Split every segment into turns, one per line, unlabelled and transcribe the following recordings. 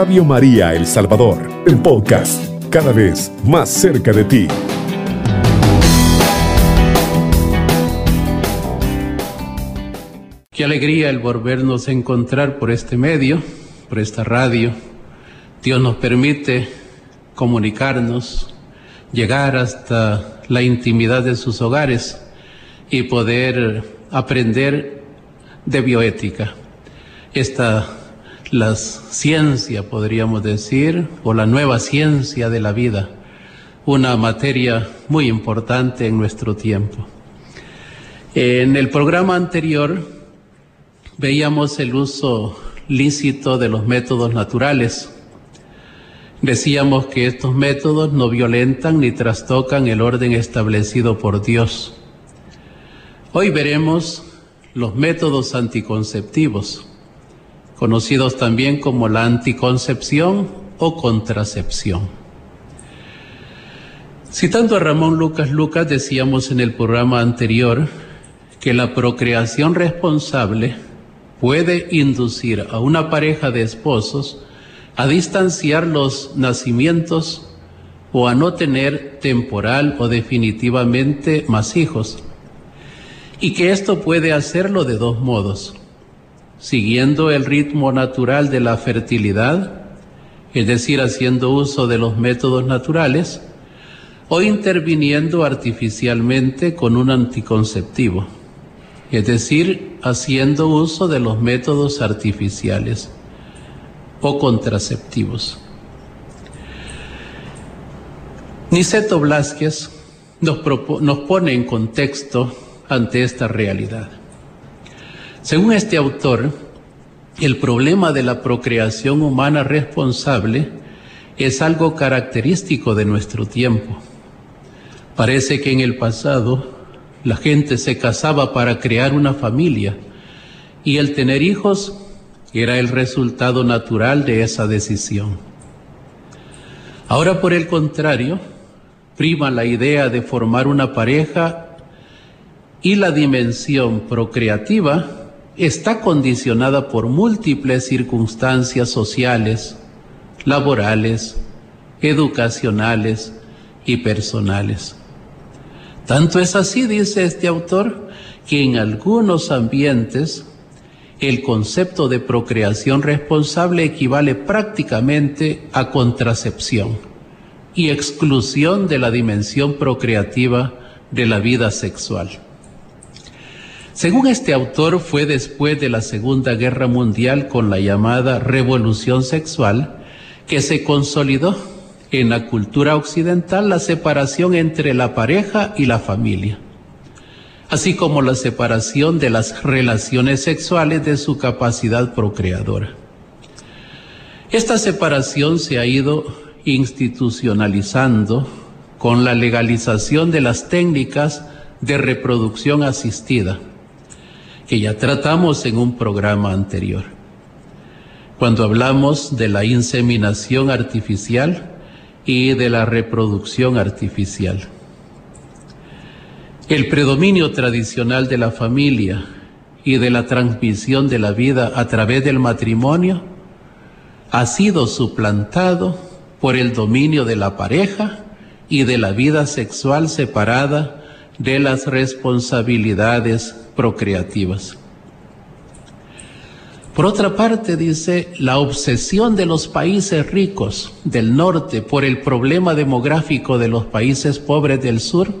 Radio María El Salvador, el podcast, cada vez más cerca de ti.
Qué alegría el volvernos a encontrar por este medio, por esta radio. Dios nos permite comunicarnos, llegar hasta la intimidad de sus hogares y poder aprender de bioética. Esta la ciencia, podríamos decir, o la nueva ciencia de la vida, una materia muy importante en nuestro tiempo. En el programa anterior veíamos el uso lícito de los métodos naturales. Decíamos que estos métodos no violentan ni trastocan el orden establecido por Dios. Hoy veremos los métodos anticonceptivos conocidos también como la anticoncepción o contracepción. Citando a Ramón Lucas Lucas, decíamos en el programa anterior que la procreación responsable puede inducir a una pareja de esposos a distanciar los nacimientos o a no tener temporal o definitivamente más hijos. Y que esto puede hacerlo de dos modos siguiendo el ritmo natural de la fertilidad, es decir, haciendo uso de los métodos naturales, o interviniendo artificialmente con un anticonceptivo, es decir, haciendo uso de los métodos artificiales o contraceptivos. Niceto Blasquez nos, nos pone en contexto ante esta realidad. Según este autor, el problema de la procreación humana responsable es algo característico de nuestro tiempo. Parece que en el pasado la gente se casaba para crear una familia y el tener hijos era el resultado natural de esa decisión. Ahora, por el contrario, prima la idea de formar una pareja y la dimensión procreativa está condicionada por múltiples circunstancias sociales, laborales, educacionales y personales. Tanto es así, dice este autor, que en algunos ambientes el concepto de procreación responsable equivale prácticamente a contracepción y exclusión de la dimensión procreativa de la vida sexual. Según este autor, fue después de la Segunda Guerra Mundial con la llamada revolución sexual que se consolidó en la cultura occidental la separación entre la pareja y la familia, así como la separación de las relaciones sexuales de su capacidad procreadora. Esta separación se ha ido institucionalizando con la legalización de las técnicas de reproducción asistida que ya tratamos en un programa anterior. Cuando hablamos de la inseminación artificial y de la reproducción artificial. El predominio tradicional de la familia y de la transmisión de la vida a través del matrimonio ha sido suplantado por el dominio de la pareja y de la vida sexual separada de las responsabilidades procreativas. Por otra parte, dice, la obsesión de los países ricos del norte por el problema demográfico de los países pobres del sur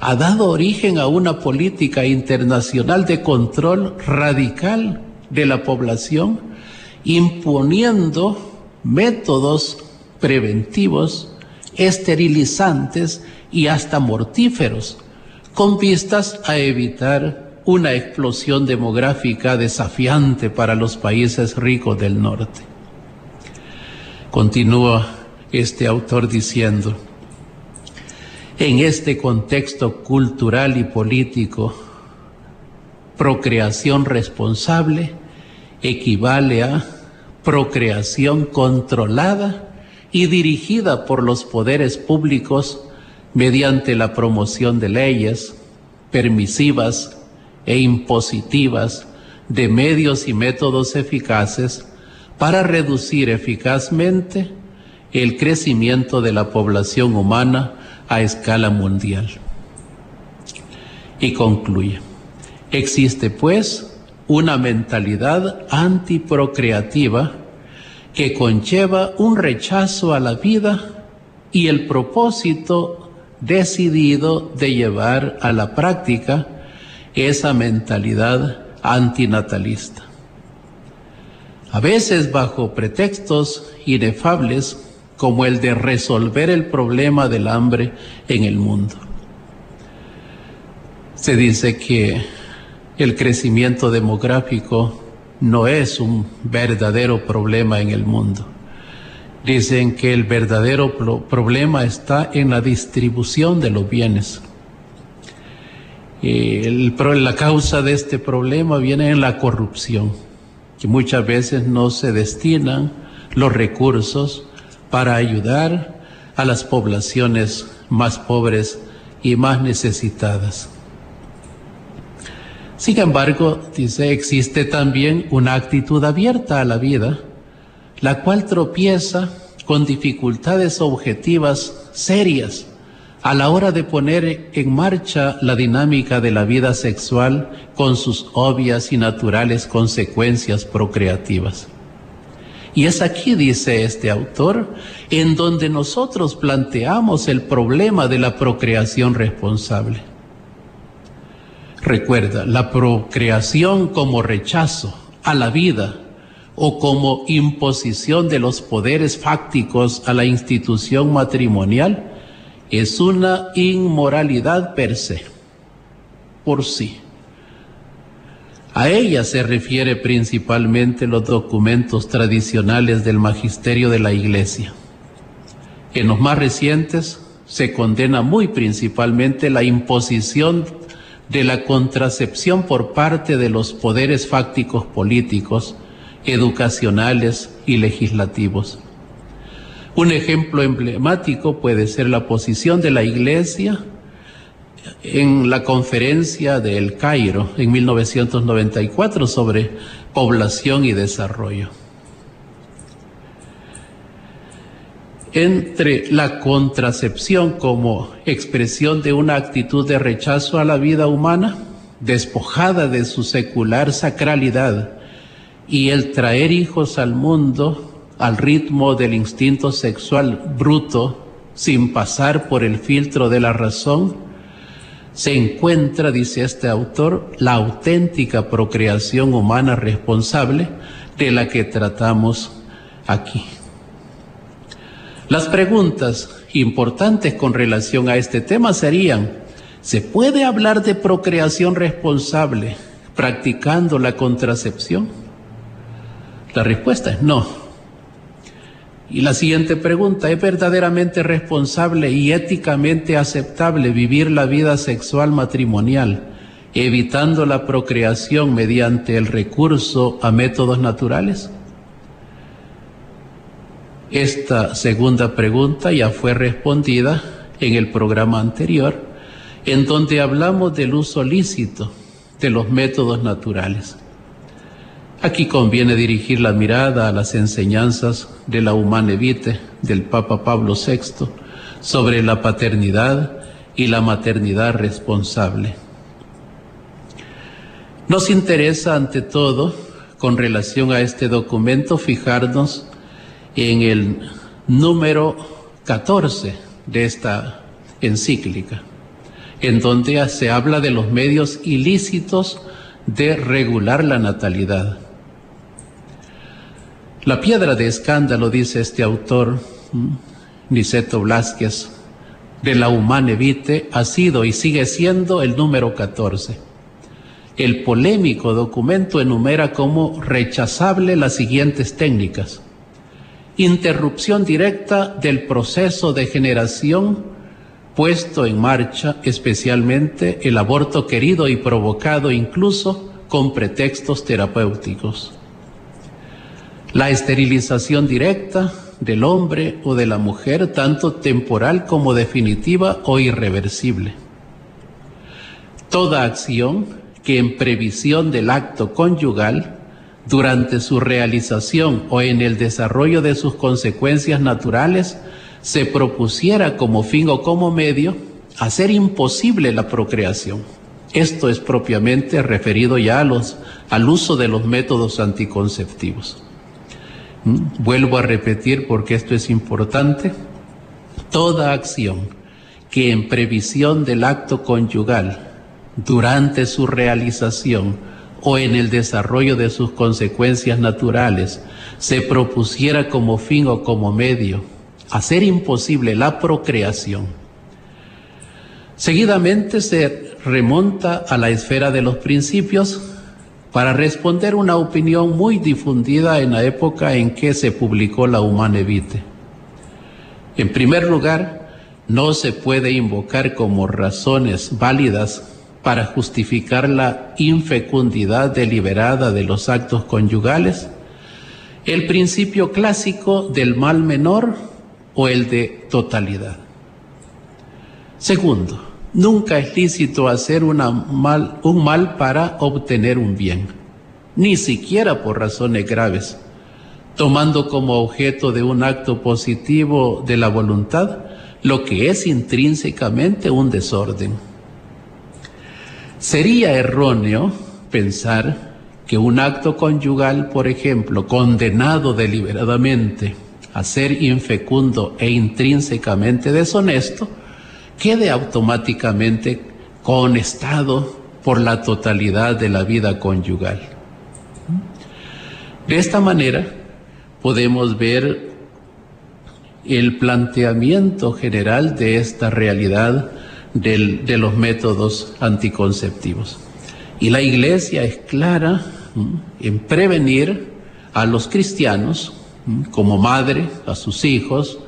ha dado origen a una política internacional de control radical de la población, imponiendo métodos preventivos, esterilizantes y hasta mortíferos, con vistas a evitar una explosión demográfica desafiante para los países ricos del norte. Continúa este autor diciendo, en este contexto cultural y político, procreación responsable equivale a procreación controlada y dirigida por los poderes públicos mediante la promoción de leyes permisivas e impositivas de medios y métodos eficaces para reducir eficazmente el crecimiento de la población humana a escala mundial. Y concluye, existe pues una mentalidad antiprocreativa que conlleva un rechazo a la vida y el propósito decidido de llevar a la práctica esa mentalidad antinatalista. A veces bajo pretextos inefables como el de resolver el problema del hambre en el mundo. Se dice que el crecimiento demográfico no es un verdadero problema en el mundo. Dicen que el verdadero problema está en la distribución de los bienes. El, la causa de este problema viene en la corrupción, que muchas veces no se destinan los recursos para ayudar a las poblaciones más pobres y más necesitadas. Sin embargo, dice, existe también una actitud abierta a la vida, la cual tropieza con dificultades objetivas serias a la hora de poner en marcha la dinámica de la vida sexual con sus obvias y naturales consecuencias procreativas. Y es aquí, dice este autor, en donde nosotros planteamos el problema de la procreación responsable. Recuerda, la procreación como rechazo a la vida o como imposición de los poderes fácticos a la institución matrimonial es una inmoralidad per se, por sí. A ella se refiere principalmente los documentos tradicionales del magisterio de la Iglesia. En los más recientes se condena muy principalmente la imposición de la contracepción por parte de los poderes fácticos políticos, educacionales y legislativos. Un ejemplo emblemático puede ser la posición de la Iglesia en la conferencia de El Cairo en 1994 sobre población y desarrollo. Entre la contracepción como expresión de una actitud de rechazo a la vida humana, despojada de su secular sacralidad, y el traer hijos al mundo al ritmo del instinto sexual bruto, sin pasar por el filtro de la razón, se encuentra, dice este autor, la auténtica procreación humana responsable de la que tratamos aquí. Las preguntas importantes con relación a este tema serían, ¿se puede hablar de procreación responsable practicando la contracepción? La respuesta es no. Y la siguiente pregunta, ¿es verdaderamente responsable y éticamente aceptable vivir la vida sexual matrimonial evitando la procreación mediante el recurso a métodos naturales? Esta segunda pregunta ya fue respondida en el programa anterior, en donde hablamos del uso lícito de los métodos naturales. Aquí conviene dirigir la mirada a las enseñanzas de la Humane Vitae del Papa Pablo VI sobre la paternidad y la maternidad responsable. Nos interesa ante todo, con relación a este documento, fijarnos en el número 14 de esta encíclica, en donde se habla de los medios ilícitos de regular la natalidad. La piedra de escándalo, dice este autor, Niceto Blasquez, de la Humane Vitae, ha sido y sigue siendo el número 14. El polémico documento enumera como rechazable las siguientes técnicas. Interrupción directa del proceso de generación puesto en marcha, especialmente el aborto querido y provocado incluso con pretextos terapéuticos la esterilización directa del hombre o de la mujer, tanto temporal como definitiva o irreversible. Toda acción que en previsión del acto conyugal durante su realización o en el desarrollo de sus consecuencias naturales, se propusiera como fin o como medio hacer imposible la procreación. Esto es propiamente referido ya a los, al uso de los métodos anticonceptivos. Vuelvo a repetir porque esto es importante. Toda acción que en previsión del acto conyugal, durante su realización o en el desarrollo de sus consecuencias naturales, se propusiera como fin o como medio hacer imposible la procreación, Seguidamente se remonta a la esfera de los principios para responder una opinión muy difundida en la época en que se publicó la Humane Vitae. En primer lugar, no se puede invocar como razones válidas para justificar la infecundidad deliberada de los actos conyugales el principio clásico del mal menor o el de totalidad. Segundo, nunca es lícito hacer un mal para obtener un bien, ni siquiera por razones graves, tomando como objeto de un acto positivo de la voluntad lo que es intrínsecamente un desorden. Sería erróneo pensar que un acto conyugal, por ejemplo, condenado deliberadamente a ser infecundo e intrínsecamente deshonesto, quede automáticamente conectado por la totalidad de la vida conyugal. De esta manera podemos ver el planteamiento general de esta realidad de los métodos anticonceptivos. Y la iglesia es clara en prevenir a los cristianos, como madre, a sus hijos,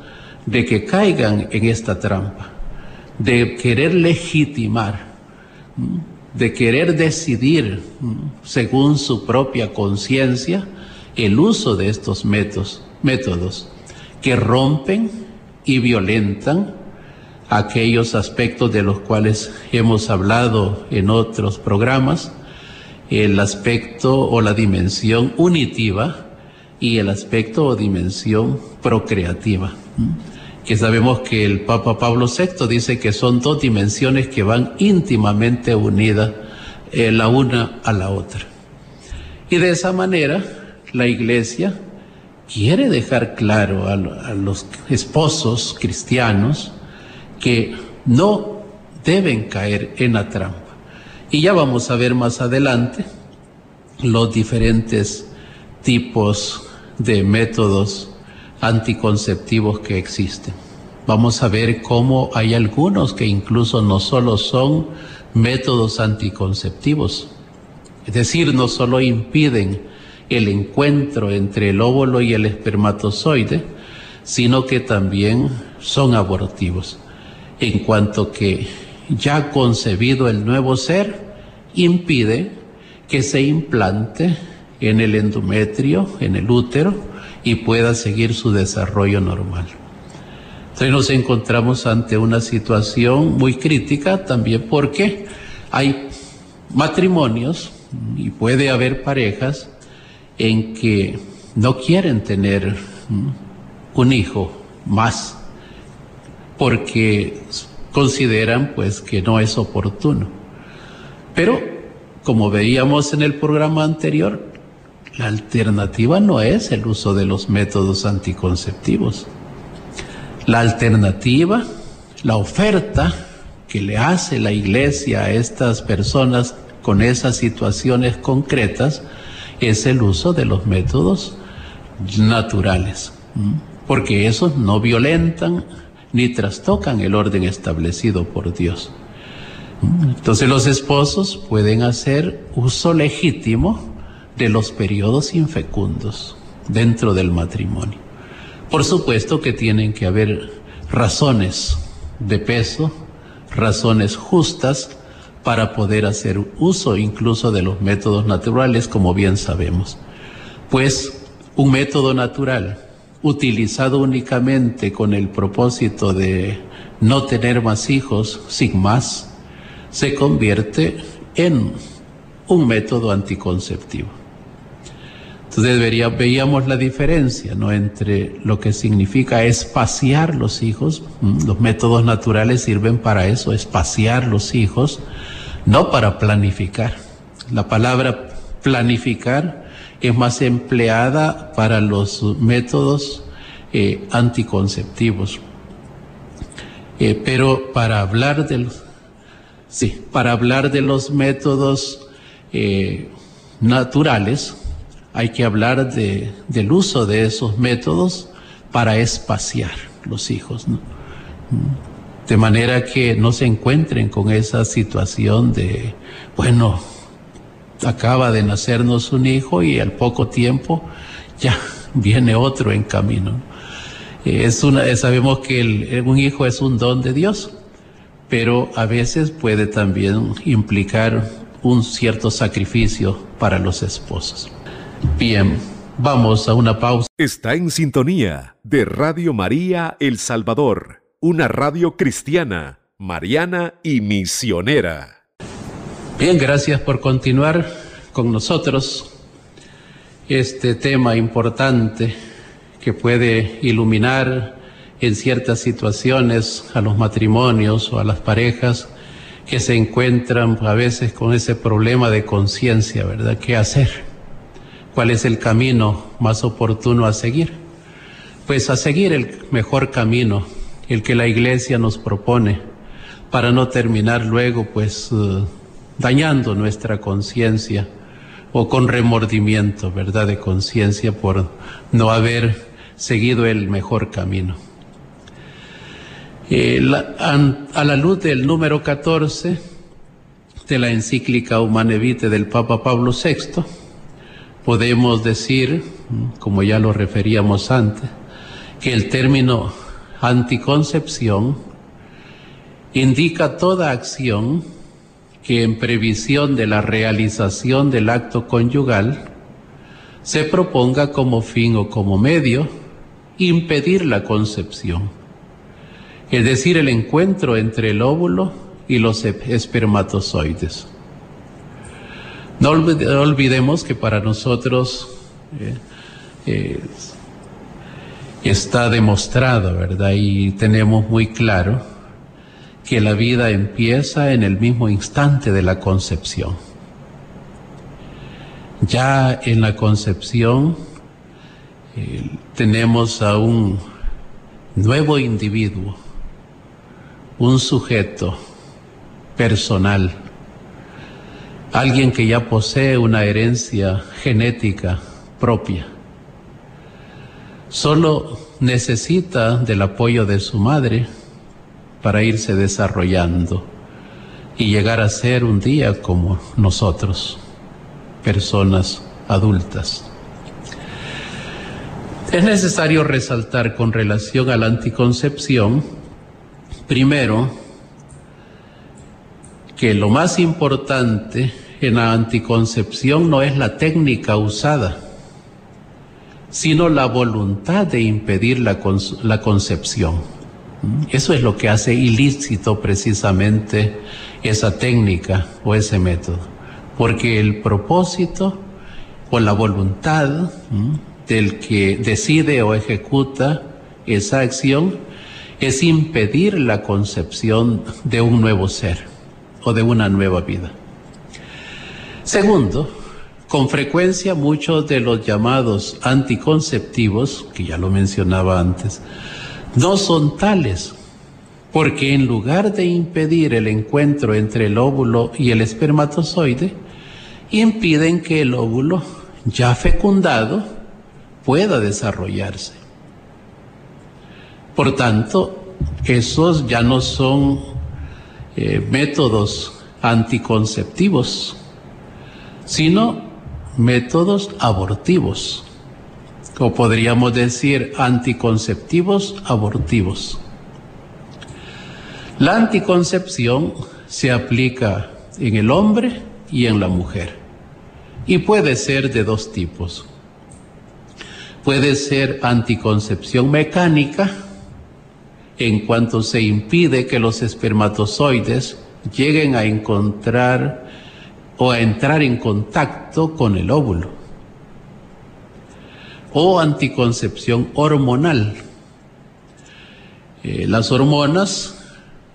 de que caigan en esta trampa de querer legitimar, de querer decidir según su propia conciencia el uso de estos métodos, que rompen y violentan aquellos aspectos de los cuales hemos hablado en otros programas, el aspecto o la dimensión unitiva y el aspecto o dimensión procreativa que sabemos que el Papa Pablo VI dice que son dos dimensiones que van íntimamente unidas eh, la una a la otra. Y de esa manera la Iglesia quiere dejar claro a, a los esposos cristianos que no deben caer en la trampa. Y ya vamos a ver más adelante los diferentes tipos de métodos anticonceptivos que existen. Vamos a ver cómo hay algunos que incluso no solo son métodos anticonceptivos, es decir, no solo impiden el encuentro entre el óvulo y el espermatozoide, sino que también son abortivos, en cuanto que ya concebido el nuevo ser, impide que se implante en el endometrio, en el útero, y pueda seguir su desarrollo normal. Entonces nos encontramos ante una situación muy crítica también porque hay matrimonios y puede haber parejas en que no quieren tener un hijo más porque consideran pues que no es oportuno. Pero como veíamos en el programa anterior, la alternativa no es el uso de los métodos anticonceptivos. La alternativa, la oferta que le hace la iglesia a estas personas con esas situaciones concretas es el uso de los métodos naturales, porque esos no violentan ni trastocan el orden establecido por Dios. Entonces los esposos pueden hacer uso legítimo de los periodos infecundos dentro del matrimonio. Por supuesto que tienen que haber razones de peso, razones justas para poder hacer uso incluso de los métodos naturales, como bien sabemos. Pues un método natural utilizado únicamente con el propósito de no tener más hijos sin más, se convierte en un método anticonceptivo. Entonces veíamos la diferencia ¿no? entre lo que significa espaciar los hijos. Los métodos naturales sirven para eso, espaciar los hijos, no para planificar. La palabra planificar es más empleada para los métodos eh, anticonceptivos. Eh, pero para hablar de los, sí, para hablar de los métodos eh, naturales, hay que hablar de, del uso de esos métodos para espaciar los hijos, De manera que no se encuentren con esa situación de, bueno, acaba de nacernos un hijo y al poco tiempo ya viene otro en camino. Es una, sabemos que un hijo es un don de Dios, pero a veces puede también implicar un cierto sacrificio para los esposos. Bien, vamos a una pausa.
Está en sintonía de Radio María El Salvador, una radio cristiana, mariana y misionera.
Bien, gracias por continuar con nosotros este tema importante que puede iluminar en ciertas situaciones a los matrimonios o a las parejas que se encuentran a veces con ese problema de conciencia, ¿verdad? ¿Qué hacer? ¿Cuál es el camino más oportuno a seguir? Pues a seguir el mejor camino, el que la iglesia nos propone, para no terminar luego pues eh, dañando nuestra conciencia o con remordimiento, ¿verdad? De conciencia por no haber seguido el mejor camino. Eh, a, la luz del número 14 de la encíclica Humane Vitae del Papa Pablo VI, podemos decir, como ya lo referíamos antes, que el término anticoncepción indica toda acción que en previsión de la realización del acto conyugal se proponga como fin o como medio impedir la concepción, es decir, el encuentro entre el óvulo y los espermatozoides. No olvidemos que para nosotros eh, eh, está demostrado, ¿verdad? Y tenemos muy claro que la vida empieza en el mismo instante de la concepción. Ya en la concepción eh, tenemos a un nuevo individuo, un sujeto personal, alguien que ya posee una herencia genética propia. Solo necesita del apoyo de su madre para irse desarrollando y llegar a ser un día como nosotros, personas adultas. Es necesario resaltar con relación a la anticoncepción, primero, que lo más importante en la anticoncepción no es la técnica usada, sino la voluntad de impedir la, la concepción. Eso es lo que hace ilícito precisamente esa técnica o ese método, porque el propósito o la voluntad del que decide o ejecuta esa acción es impedir la concepción de un nuevo ser o de una nueva vida. Segundo, con frecuencia muchos de los llamados anticonceptivos, que ya lo mencionaba antes, no son tales, porque en lugar de impedir el encuentro entre el óvulo y el espermatozoide, impiden que el óvulo ya fecundado pueda desarrollarse. Por tanto, esos ya no son eh, métodos anticonceptivos, sino métodos abortivos, o podríamos decir anticonceptivos abortivos. La anticoncepción se aplica en el hombre y en la mujer y puede ser de dos tipos puede ser anticoncepción mecánica en cuanto se impide que los espermatozoides lleguen a encontrar o a entrar en contacto con el óvulo. o anticoncepción hormonal. Eh, las hormonas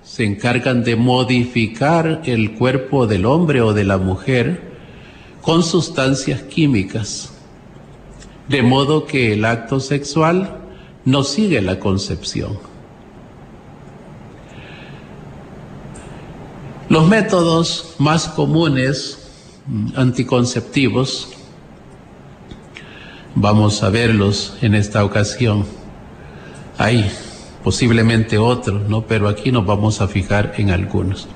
se encargan de modificar el cuerpo del hombre o de la mujer con sustancias químicas, de modo que el acto sexual no sigue la concepción. Los métodos más comunes mm, anticonceptivos, vamos a verlos en esta ocasión. Hay posiblemente otros, ¿no? Pero aquí nos vamos a fijar en algunos.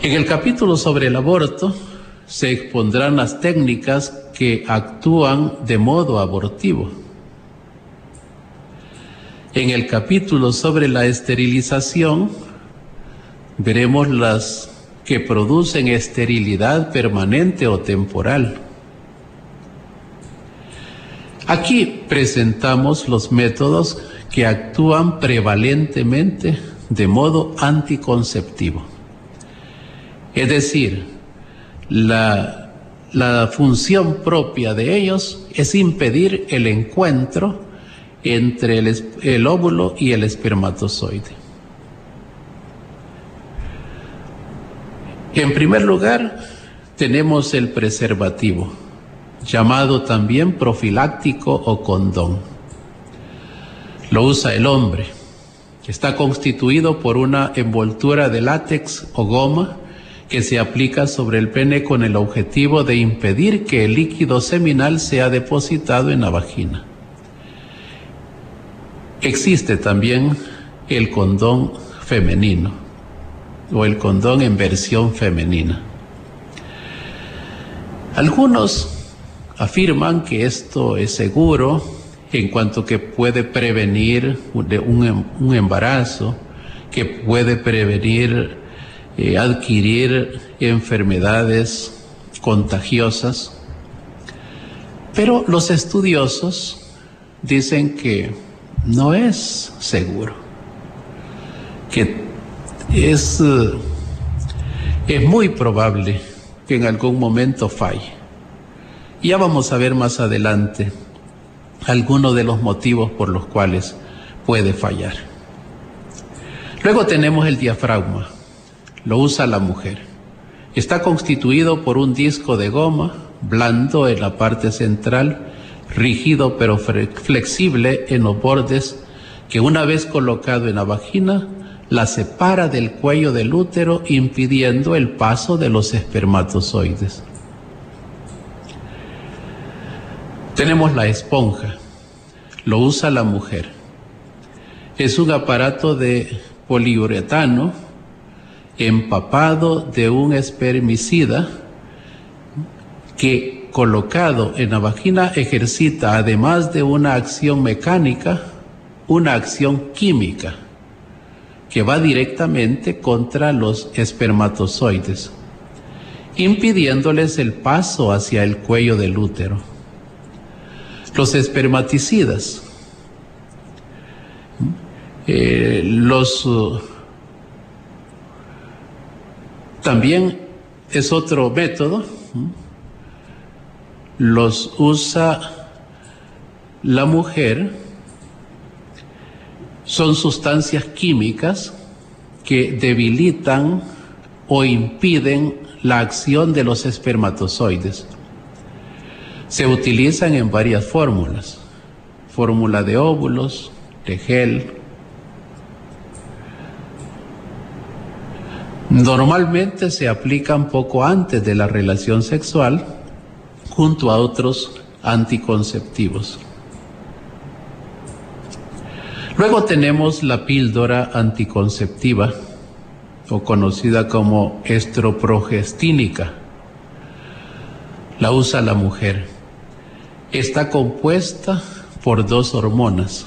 En el capítulo sobre el aborto se expondrán las técnicas que actúan de modo abortivo. En el capítulo sobre la esterilización veremos las que producen esterilidad permanente o temporal. Aquí presentamos los métodos que actúan prevalentemente de modo anticonceptivo. Es decir, la, función propia de ellos es impedir el encuentro entre el óvulo y el espermatozoide. En primer lugar, tenemos el preservativo, llamado también profiláctico o condón lo usa el hombre. Está constituido por una envoltura de látex o goma que se aplica sobre el pene con el objetivo de impedir que el líquido seminal sea depositado en la vagina. Existe también el condón femenino o el condón en versión femenina. Algunos afirman que esto es seguro en cuanto que puede prevenir un, un embarazo, que puede prevenir eh, adquirir enfermedades contagiosas. Pero los estudiosos dicen que no es seguro, es, eh, es muy probable que en algún momento falle. Ya vamos a ver más adelante algunos de los motivos por los cuales puede fallar. Luego tenemos el diafragma, lo usa la mujer. Está constituido por un disco de goma blando en la parte central, rígido pero flexible en los bordes, que una vez colocado en la vagina, la separa del cuello del útero impidiendo el paso de los espermatozoides. Tenemos la esponja, lo usa la mujer. Es un aparato de poliuretano empapado de un espermicida que colocado en la vagina ejercita, además de una acción mecánica, una acción química que va directamente contra los espermatozoides, impidiéndoles el paso hacia el cuello del útero los espermaticidas. Eh, los uh, también es otro método. Los usa la mujer. Son sustancias químicas que debilitan o impiden la acción de los espermatozoides se utilizan en varias fórmulas. Fórmula de óvulos, de gel. Normalmente se aplican poco antes de la relación sexual junto a otros anticonceptivos. Luego tenemos la píldora anticonceptiva o conocida como estroprogestínica. La usa la mujer está compuesta por dos hormonas,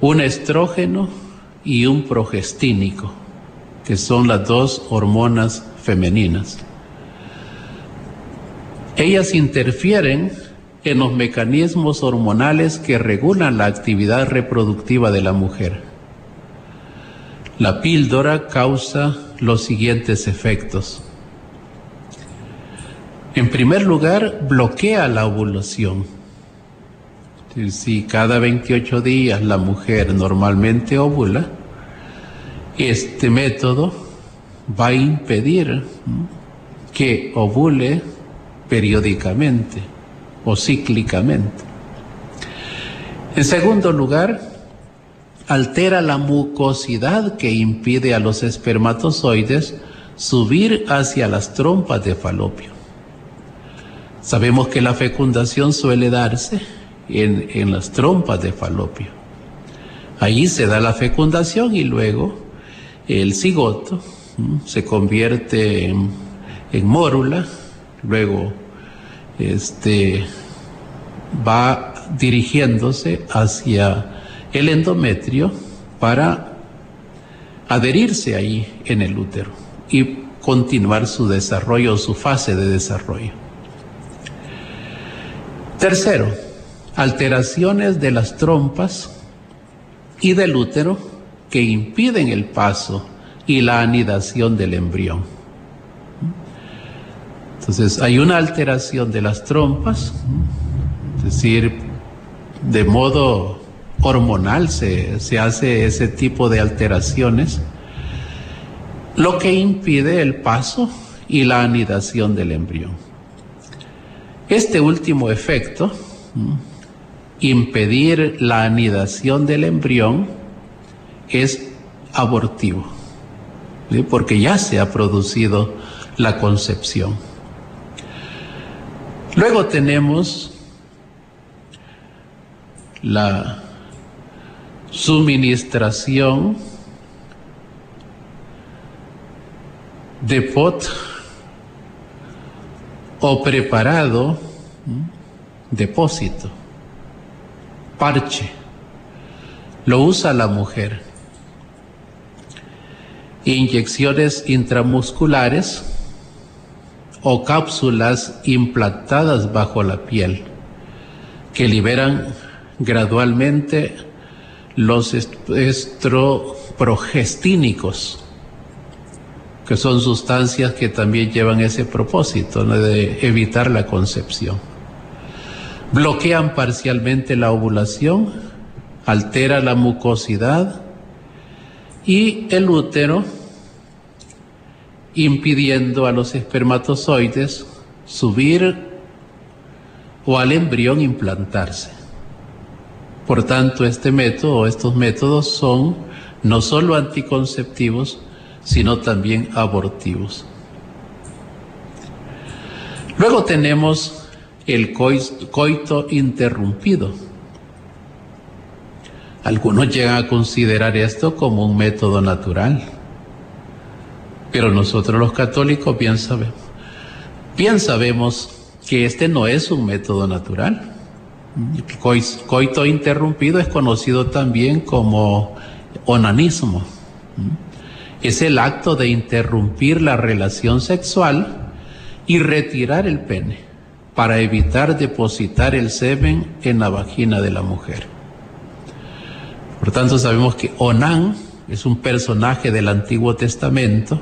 un estrógeno y un progestínico, que son las dos hormonas femeninas. Ellas interfieren en los mecanismos hormonales que regulan la actividad reproductiva de la mujer. La píldora causa los siguientes efectos. En primer lugar, bloquea la ovulación. Si cada 28 días la mujer normalmente ovula, este método va a impedir que ovule periódicamente o cíclicamente. En segundo lugar, altera la mucosidad que impide a los espermatozoides subir hacia las trompas de falopio. Sabemos que la fecundación suele darse en, las trompas de falopio. Allí se da la fecundación y luego el cigoto se convierte en, en mórula, luego este, va dirigiéndose hacia el endometrio para adherirse ahí en el útero y continuar su desarrollo, su fase de desarrollo. Tercero, alteraciones de las trompas y del útero que impiden el paso y la anidación del embrión. Entonces hay una alteración de las trompas, es decir, de modo hormonal se, se hace ese tipo de alteraciones, lo que impide el paso y la anidación del embrión. Este último efecto, impedir la anidación del embrión, es abortivo, porque ya se ha producido la concepción. Luego tenemos la suministración de pot o preparado, depósito, parche, lo usa la mujer. Inyecciones intramusculares o cápsulas implantadas bajo la piel que liberan gradualmente los estroprogestínicos que son sustancias que también llevan ese propósito de evitar la concepción. Bloquean parcialmente la ovulación, altera la mucosidad y el útero, impidiendo a los espermatozoides subir o al embrión implantarse. Por tanto, este método o estos métodos son no solo anticonceptivos, sino también abortivos. Luego tenemos el coito interrumpido. Algunos llegan a considerar esto como un método natural, pero nosotros los católicos bien sabemos, bien sabemos que este no es un método natural. Coito interrumpido es conocido también como onanismo es el acto de interrumpir la relación sexual y retirar el pene para evitar depositar el semen en la vagina de la mujer. Por tanto, sabemos que Onán es un personaje del Antiguo Testamento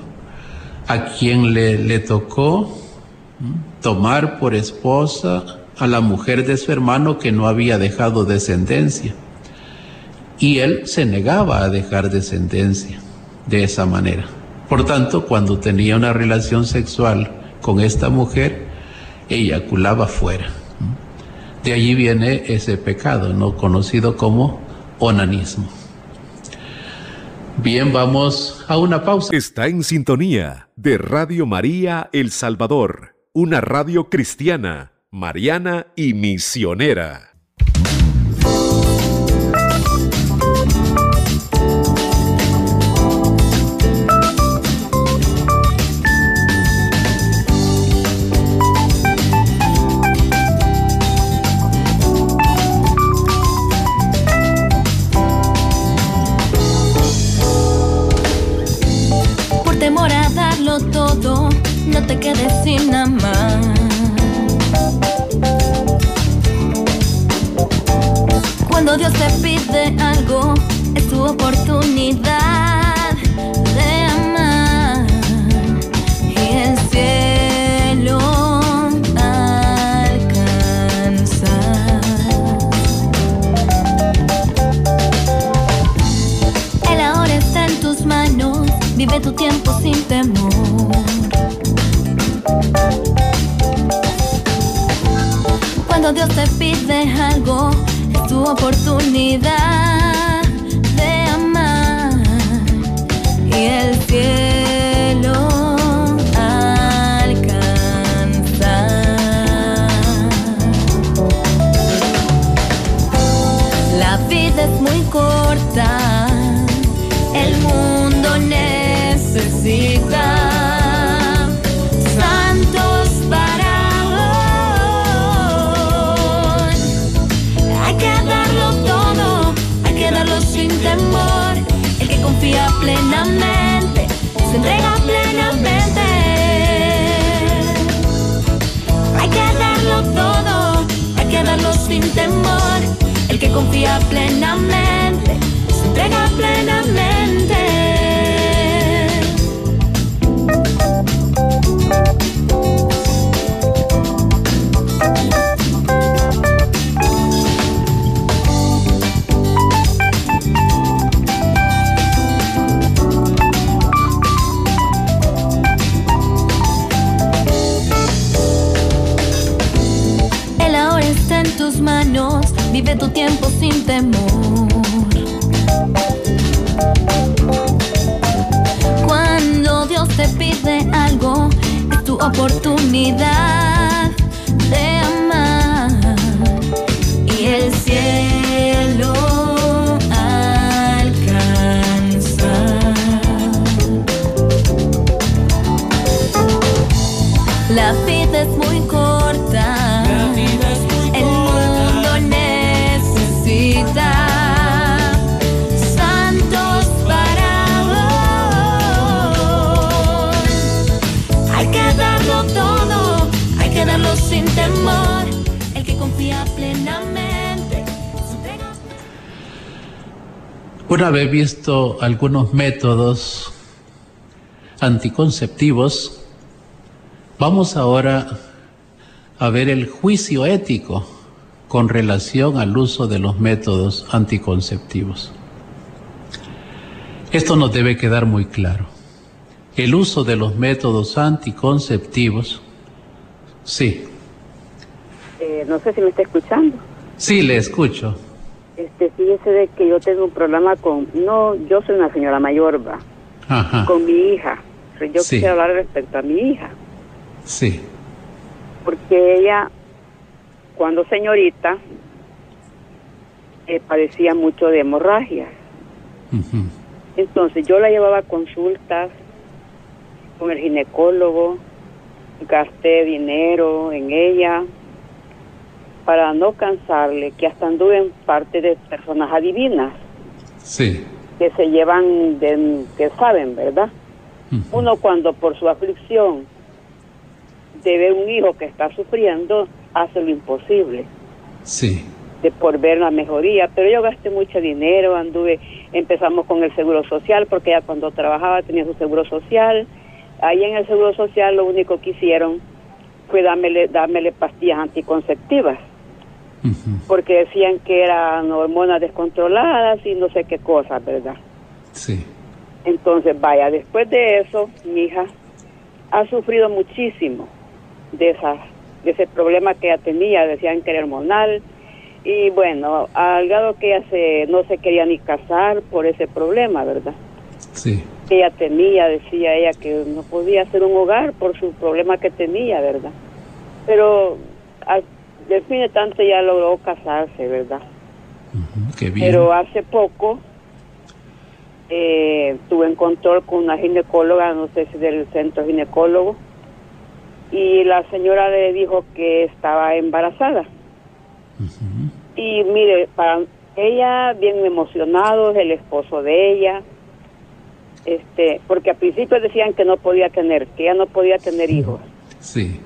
a quien le, tocó tomar por esposa a la mujer de su hermano que no había dejado descendencia. Y él se negaba a dejar descendencia de esa manera. Por tanto, cuando tenía una relación sexual con esta mujer, eyaculaba fuera. De allí viene ese pecado, no conocido como onanismo. Bien, vamos a una pausa.
Está en sintonía de Radio María El Salvador, una radio cristiana, mariana y misionera.
Cuando Dios te pide algo, es tu oportunidad de amar. Y el cielo alcanzar. El ahora está en tus manos, vive tu tiempo sin temor. Cuando Dios te pide algo, es tu oportunidad de amar. Y el sin temor. El que confía plenamente.
Una vez visto algunos métodos anticonceptivos, vamos ahora a ver el juicio ético con relación al uso de los métodos anticonceptivos. Esto nos debe quedar muy claro. El uso de los métodos anticonceptivos, sí,
Eh, no sé si me está escuchando.
sí le escucho.
Este, fíjese de que yo tengo un problema con, no, yo soy una señora mayor, va,
Ajá,
con mi hija. Yo
Sí.
quisiera hablar respecto a mi hija,
sí,
porque ella, cuando señorita, eh, padecía mucho de hemorragia.
ujú,
Entonces yo la llevaba a consultas con el ginecólogo, gasté dinero en ella para no cansarle, que hasta anduve en parte de personas adivinas.
sí,
que se llevan, de, que saben, ¿verdad? Uno cuando por su aflicción de ver un hijo que está sufriendo, hace lo imposible.
Sí,
de por ver la mejoría, pero yo gasté mucho dinero, anduve, empezamos con el seguro social, porque ella cuando trabajaba tenía su seguro social, ahí en el seguro social lo único que hicieron fue dármele, dármele pastillas anticonceptivas, porque decían que eran hormonas descontroladas y no sé qué cosas, ¿verdad?
sí,
Entonces, vaya, después de eso, mi hija ha sufrido muchísimo de, esas, de ese problema que ella tenía, decían que era hormonal, y bueno, al grado que ella se, no se quería ni casar por ese problema, ¿verdad?
sí,
ella tenía, decía ella que no podía hacer un hogar por su problema que tenía, ¿verdad? Pero al fin de tanto ya logró casarse, ¿verdad?
qué bien.
Pero hace poco eh, tuve en control con una ginecóloga, no sé si del centro ginecólogo, y la señora le dijo que estaba embarazada. Y mire, para ella bien emocionados, el esposo de ella, este, porque al principio decían que no podía tener, que ella no podía tener hijos.
Sí,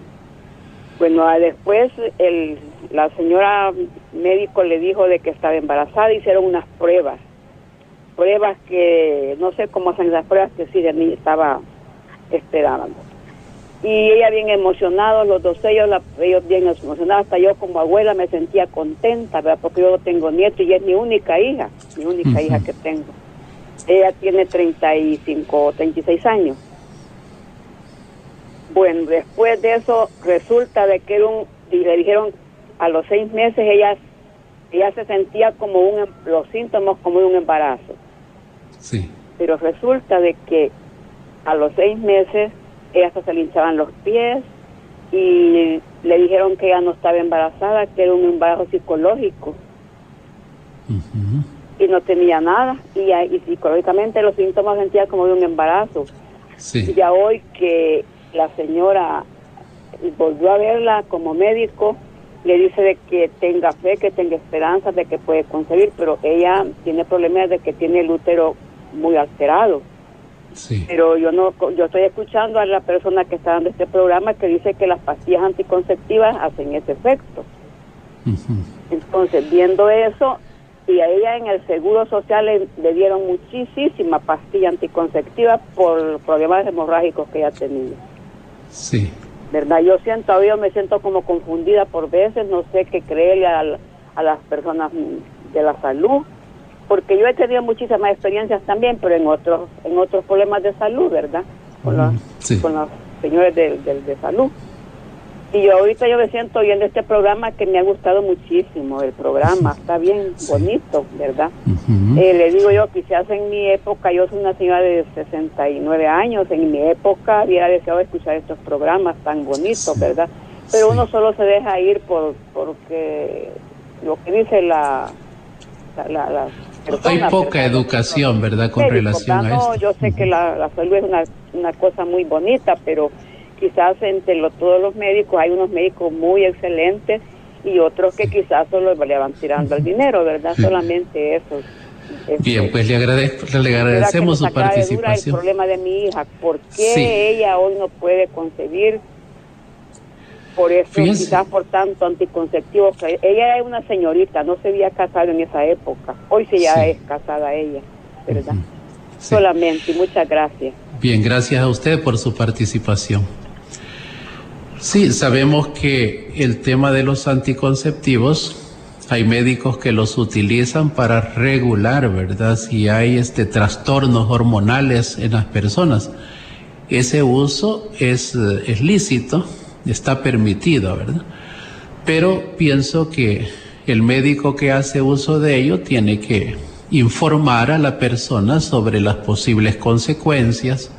Bueno, ah, después el, la señora médico le dijo de que estaba embarazada, hicieron unas pruebas, pruebas que no sé cómo hacen las pruebas que sí de mí estaba esperando. Y ella bien emocionada, los dos ellos, la- ellos bien emocionados, hasta yo como abuela me sentía contenta, ¿verdad? porque yo tengo nieto y es mi única hija, mi única hija que tengo. Ella tiene 35, 36 años. Bueno, después de eso resulta de que era un, y le dijeron a los seis meses ella, ella se sentía como un, em, los síntomas como de un embarazo.
Sí.
Pero resulta de que a los seis meses ella hasta se le hinchaban los pies y le dijeron que ella no estaba embarazada, que era un embarazo psicológico y no tenía nada y psicológicamente los síntomas sentía como de un embarazo.
Sí.
Y ya hoy que la señora volvió a verla como médico, le dice de que tenga fe, que tenga esperanza de que puede concebir, pero ella tiene problemas de que tiene el útero muy alterado.
Sí.
Pero yo no, yo estoy escuchando a la persona que está dando este programa que dice que las pastillas anticonceptivas hacen ese efecto. Entonces, viendo eso, y a ella en el Seguro Social le, le dieron muchísima pastilla anticonceptiva por problemas hemorrágicos que ella tenía.
Sí.
¿Verdad? Yo siento, todavía me siento como confundida por veces, no sé qué creerle a, las personas de la salud, porque yo he tenido muchísimas experiencias también, pero en otros en otros problemas de salud, ¿verdad? Con,
Sí.
con los señores de, de- de salud. Y yo ahorita yo me siento oyendo este programa que me ha gustado muchísimo, el programa, está bien bonito, ¿verdad? Eh, le digo yo, quizás en mi época, yo soy una señora de 69 años, en mi época hubiera deseado escuchar estos programas tan bonitos, ¿verdad? Pero
Sí.
uno solo se deja ir por porque lo que dice la... la, la- la persona,
Hay poca
¿verdad?
educación, ¿verdad?, con relación a
yo sé que la, la salud es una, una cosa muy bonita, pero quizás entre lo- todos los médicos hay unos médicos muy excelentes y otros que quizás solo le van tirando el dinero, ¿verdad? Solamente eso. Este,
Bien, pues le, agradezco, le
¿verdad
agradecemos su
durar el
participación.
problema de mi hija, ¿por qué
Sí.
ella hoy no puede concebir? Por eso, quizás por tanto anticonceptivo. Ella era una señorita, no se había casado en esa época. Hoy sí ya
Sí.
es casada ella, ¿verdad?
Sí.
Solamente, y muchas gracias.
Bien, gracias a usted por su participación. Sí, sabemos que el tema de los anticonceptivos, hay médicos que los utilizan para regular, ¿verdad? Si hay este trastornos hormonales en las personas. Ese uso es, es lícito, está permitido, ¿verdad? Pero pienso que el médico que hace uso de ello tiene que informar a la persona sobre las posibles consecuencias,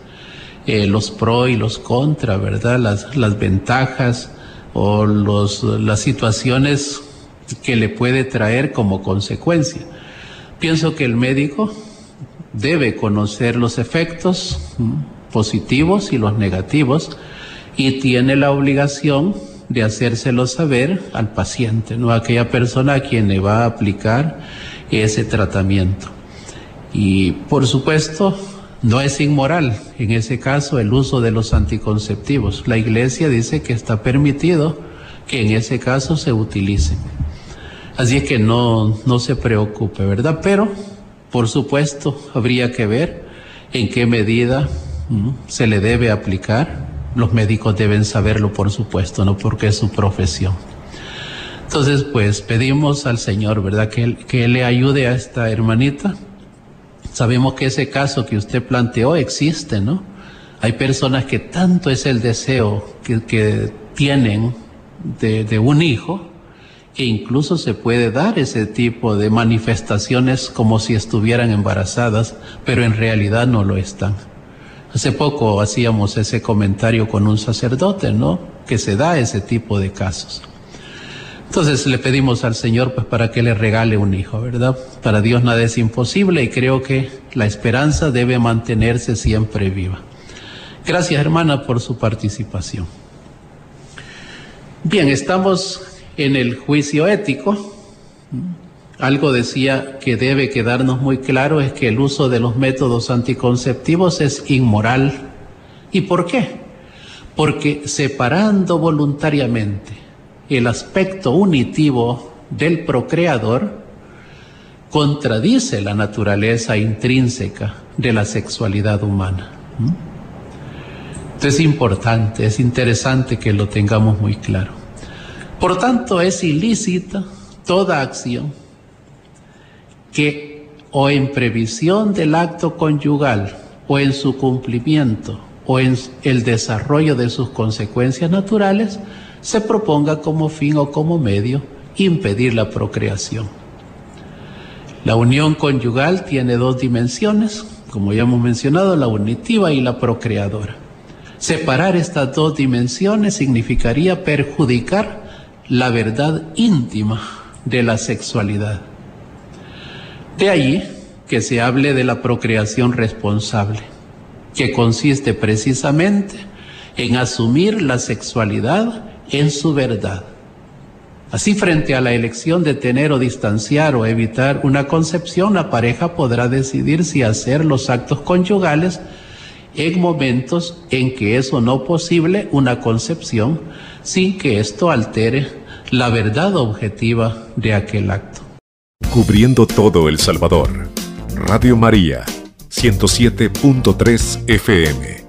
eh, los pros y los contra, ¿verdad? Las, las ventajas o los, las situaciones que le puede traer como consecuencia. Pienso que el médico debe conocer los efectos positivos y los negativos y tiene la obligación de hacérselo saber al paciente, no a aquella persona a quien le va a aplicar ese tratamiento. Y por supuesto, no es inmoral en ese caso el uso de los anticonceptivos. La iglesia dice que está permitido que en ese caso se utilicen. Así es que no, no se preocupe, ¿verdad? Pero, por supuesto, habría que ver en qué medida mm, se le debe aplicar. Los médicos deben saberlo, por supuesto, ¿no? Porque es su profesión. Entonces, pues pedimos al Señor, ¿verdad? Que que le ayude a esta hermanita. Sabemos que ese caso que usted planteó existe, ¿no? Hay personas que tanto es el deseo que, tienen de un hijo, que incluso se puede dar ese tipo de manifestaciones como si estuvieran embarazadas, pero en realidad no lo están. Hace poco hacíamos ese comentario con un sacerdote, ¿no? Que se da ese tipo de casos. Entonces le pedimos al Señor pues para que le regale un hijo, ¿verdad? Para Dios nada es imposible y creo que la esperanza debe mantenerse siempre viva. Gracias hermana por su participación. Bien, estamos en el juicio ético. Algo decía que debe quedarnos muy claro es que el uso de los métodos anticonceptivos es inmoral. ¿Y por qué? Porque separando voluntariamente el aspecto unitivo del procreador, contradice la naturaleza intrínseca de la sexualidad humana. Entonces es importante, es interesante que lo tengamos muy claro. Por tanto, es ilícita toda acción que o en previsión del acto conyugal o en su cumplimiento o en el desarrollo de sus consecuencias naturales se proponga como fin o como medio impedir la procreación. La unión conyugal tiene dos dimensiones, como ya hemos mencionado, la unitiva y la procreadora. Separar estas dos dimensiones significaría perjudicar la verdad íntima de la sexualidad. De ahí que se hable de la procreación responsable, que consiste precisamente en asumir la sexualidad en su verdad. Así, frente a la elección de tener o distanciar o evitar una concepción, la pareja podrá decidir si hacer los actos conyugales en momentos en que es o no posible una concepción sin que esto altere la verdad objetiva de aquel acto.
Cubriendo todo El Salvador. Radio María, 107.3 FM.